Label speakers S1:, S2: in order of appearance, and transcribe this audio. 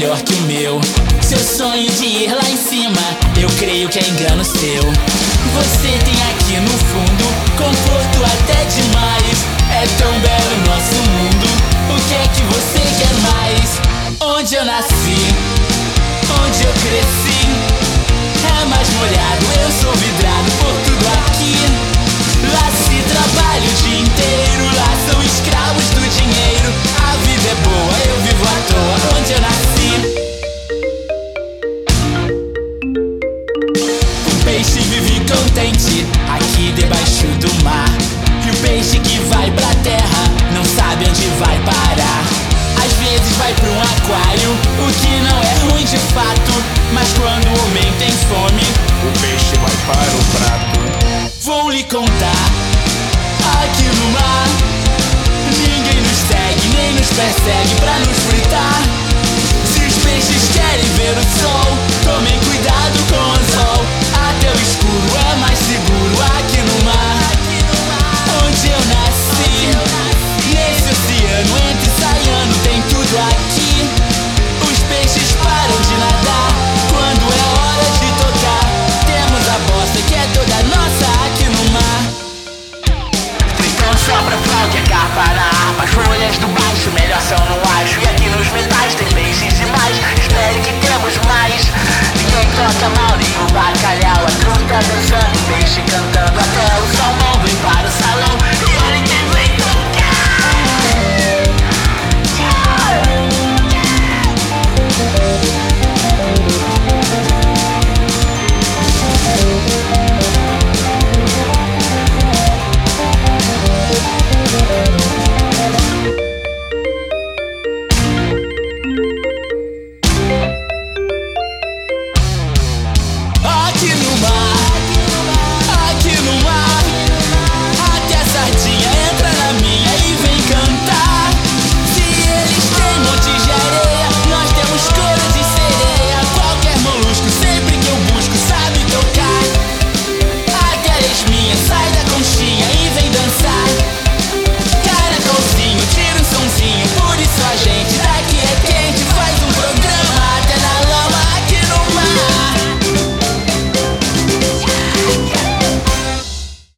S1: melhor que o meu. Seu sonho de ir lá em cima, eu creio que é engano seu. Você tem aqui no fundo conforto até demais. É tão belo nosso mundo. O que é que você quer mais? Onde eu nasci, onde eu cresci, é mais molhado. Eu sou Contar Aqui no mar Ninguém nos segue, nem nos persegue
S2: Então sopra flauta e para As folhas do baixo, melhor são no acho